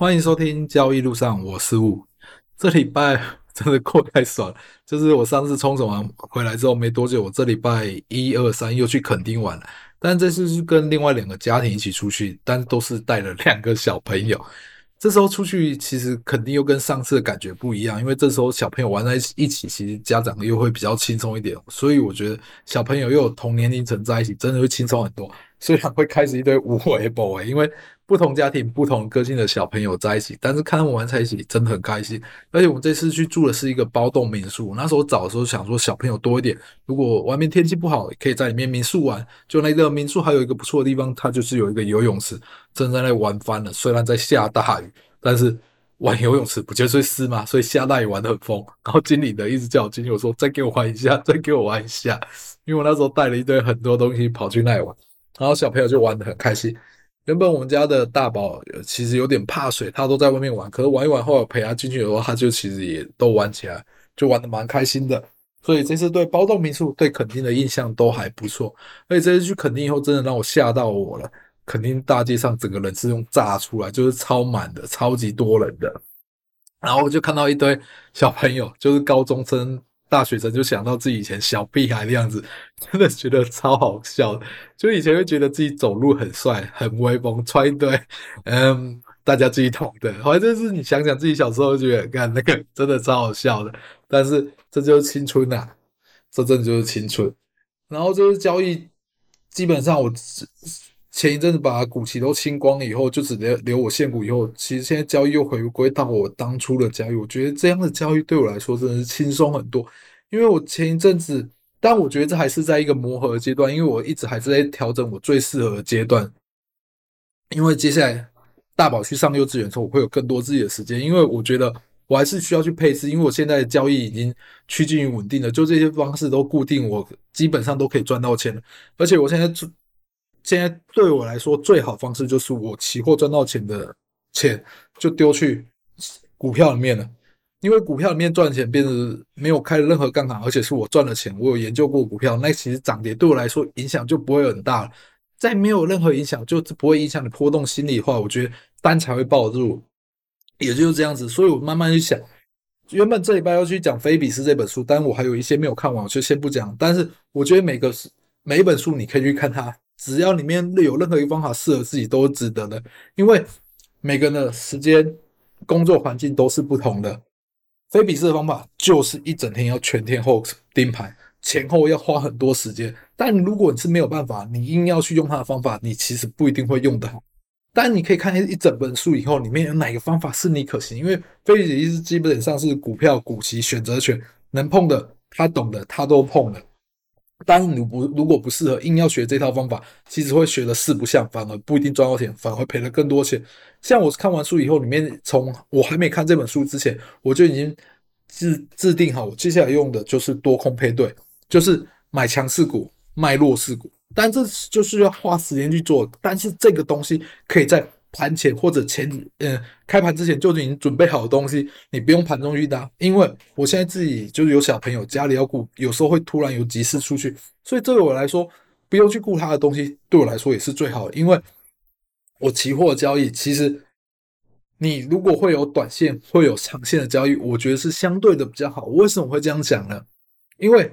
欢迎收听交易路上，我是吴。这礼拜真的过太爽了，就是我上次冲绳完回来之后没多久，我这礼拜一二三又去垦丁玩了，但这次是跟另外两个家庭一起出去，但都是带了两个小朋友。这时候出去其实肯定又跟上次的感觉不一样，因为这时候小朋友玩在一起一起，其实家长又会比较轻松一点，所以我觉得小朋友又有同年龄层在一起，真的会轻松很多。虽然会开始一堆无谓 boy，因为不同家庭、不同个性的小朋友在一起，但是看他们玩在一起真的很开心。而且我们这次去住的是一个包栋民宿，那时候找的时候想说小朋友多一点，如果外面天气不好，可以在里面民宿玩。就那个民宿还有一个不错的地方，它就是有一个游泳池，正在那玩翻了。虽然在下大雨，但是玩游泳池不就是湿吗？所以下大雨玩的很疯。然后经理的一直叫我进去，我说再给我玩一下，再给我玩一下，因为我那时候带了一堆很多东西跑去那里玩。然后小朋友就玩得很开心。原本我们家的大宝其实有点怕水，他都在外面玩。可是玩一玩后，陪他进去的话，他就其实也都玩起来，就玩得蛮开心的。所以这次对包栋民宿、对垦丁的印象都还不错。而且这次去垦丁以后，真的让我吓到我了。垦丁大街上整个人是用炸出来，就是超满的，超级多人的。然后我就看到一堆小朋友，就是高中生。大学生就想到自己以前小屁孩的样子，真的觉得超好笑。就以前会觉得自己走路很帅、很威风，穿一堆，嗯，大家自己懂的。反正就是你想想自己小时候，就觉得干那个真的超好笑的。但是这就是青春呐，这真的就是青春。然后就是交易，基本上我前一阵子把股息都清光了以后，就只留留我现股以后，其实现在交易又回归到我当初的交易。我觉得这样的交易对我来说真的是轻松很多，因为我前一阵子，但我觉得这还是在一个磨合的阶段，因为我一直还是在调整我最适合的阶段。因为接下来大宝去上幼稚园的时候，我会有更多自己的时间，因为我觉得我还是需要去配置，因为我现在的交易已经趋近于稳定了，就这些方式都固定，我基本上都可以赚到钱了，而且我现在。现在对我来说，最好方式就是我期货赚到钱的钱就丢去股票里面了，因为股票里面赚钱变得没有开任何杠杆，而且是我赚了钱。我有研究过股票，那其实涨跌对我来说影响就不会很大了。在没有任何影响，就不会影响你波动心理的话，我觉得单才会暴入，也就是这样子。所以我慢慢去想，原本这礼拜要去讲《菲比斯》这本书，但我还有一些没有看完，我就先不讲。但是我觉得每个每一本书你可以去看它。只要里面有任何一个方法适合自己，都是值得的。因为每个人的时间、工作环境都是不同的。菲比斯的方法就是一整天要全天候盯盘，前后要花很多时间。但如果你是没有办法，你硬要去用他的方法，你其实不一定会用得好。但你可以看一整本书以后，里面有哪个方法是你可行？因为菲比斯基本上是股票、股息、选择权，能碰的他懂的他都碰了。但是你不如果不适合，硬要学这套方法，其实会学的四不像，反而不一定赚到钱，反而会赔了更多钱。像我看完书以后，里面从我还没看这本书之前，我就已经制制定好，我接下来用的就是多空配对，就是买强势股，卖弱势股。但这就是要花时间去做，但是这个东西可以在。盘前或者前，呃，开盘之前就已经准备好的东西，你不用盘中去搭，因为我现在自己就是有小朋友，家里要顾，有时候会突然有急事出去，所以对我来说，不用去顾他的东西，对我来说也是最好的。因为我期货交易，其实你如果会有短线，会有长线的交易，我觉得是相对的比较好。为什么会这样讲呢？因为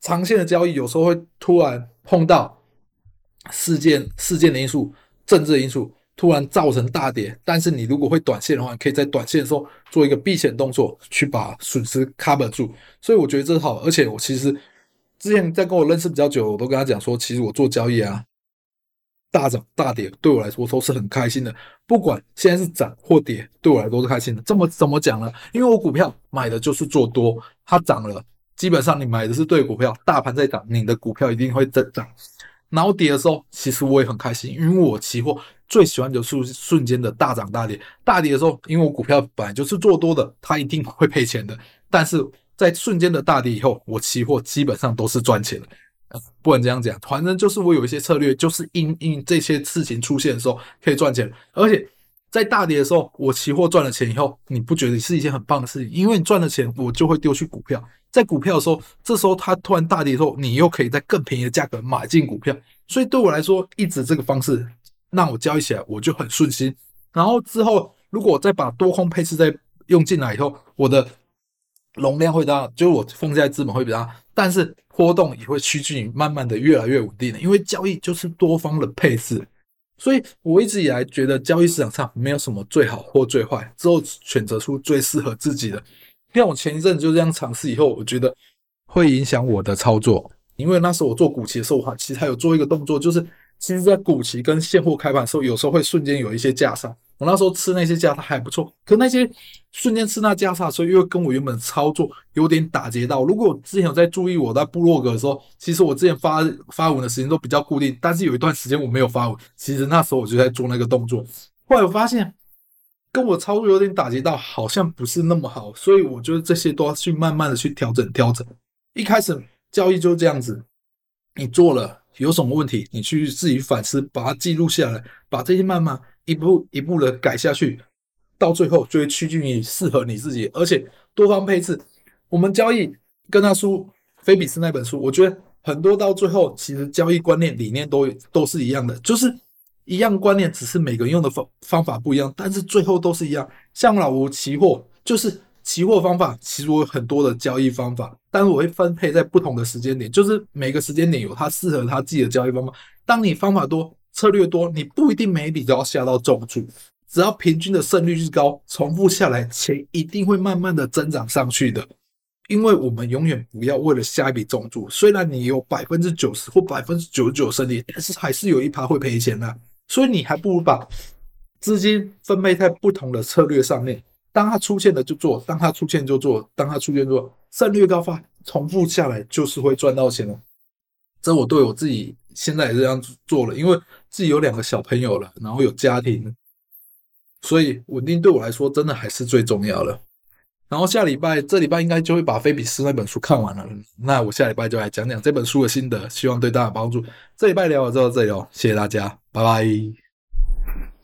长线的交易有时候会突然碰到事件事件的因素。政治因素突然造成大跌，但是你如果会短线的话，你可以在短线的时候做一个避险动作，去把损失 cover 住。所以我觉得这是好，而且我其实之前在跟我认识比较久，我都跟他讲说，其实我做交易啊，大涨大跌对我来说都是很开心的。不管现在是涨或跌，对我来说都是开心的。这么怎么讲呢？因为我股票买的就是做多，它涨了，基本上你买的是对股票，大盘在涨，你的股票一定会增长。然后跌的时候，其实我也很开心，因为我期货最喜欢就是瞬间的大涨大跌。大跌的时候，因为我股票本来就是做多的，它一定会赔钱的。但是在瞬间的大跌以后，我期货基本上都是赚钱的。不能这样讲，反正就是我有一些策略，就是因因这些事情出现的时候可以赚钱，而且。在大跌的时候，我期货赚了钱以后，你不觉得是一件很棒的事情？因为你赚了钱，我就会丢去股票。在股票的时候，这时候它突然大跌的时候，你又可以在更便宜的价格买进股票。所以对我来说，一直这个方式让我交易起来我就很顺心。然后之后如果我再把多空配置再用进来以后，我的容量会大，就是我放下来资本会比较大，但是波动也会趋近于慢慢的越来越稳定的，因为交易就是多方的配置。所以我一直以来觉得交易市场上没有什么最好或最坏，之后选择出最适合自己的。像我前一阵就这样尝试以后，我觉得会影响我的操作，因为那时候我做股期的时候，我其实还有做一个动作，就是其实在股期跟现货开盘的时候，有时候会瞬间有一些价差。我那时候吃那些加差还不错，可那些瞬间吃那加差，所以又跟我原本操作有点打结到。如果我之前有在注意我在部落格的时候，其实我之前发发文的时间都比较固定，但是有一段时间我没有发文，其实那时候我就在做那个动作。后来我发现跟我操作有点打结到，好像不是那么好，所以我觉得这些都要去慢慢的去调整调整。一开始交易就这样子，你做了有什么问题，你去自己反思，把它记录下来，把这些慢慢。一步一步的改下去，到最后就会趋近于适合你自己，而且多方配置。我们交易跟他书菲比斯那本书，我觉得很多到最后其实交易观念理念都都是一样的，就是一样观念，只是每个人用的方方法不一样，但是最后都是一样。像老吴期货，就是期货方法，其实我有很多的交易方法，但是我会分配在不同的时间点，就是每个时间点有它适合他自己的交易方法。当你方法多。策略多，你不一定每一笔都要下到重注，只要平均的胜率是高，重复下来，钱一定会慢慢的增长上去的。因为我们永远不要为了下一笔重注，虽然你有百分之九十或百分之九十九胜率，但是还是有一趴会赔钱的。所以你还不如把资金分配在不同的策略上面，当它出现了就做，当它出现就做，当它出现做，胜率高发，重复下来就是会赚到钱的。这我对我自己。现在也是这样做了，因为自己有两个小朋友了，然后有家庭，所以稳定对我来说真的还是最重要的。然后下礼拜，这礼拜应该就会把菲比斯那本书看完了，那我下礼拜就来讲讲这本书的心得，希望对大家有帮助。这礼拜聊到这里哦，谢谢大家，拜拜。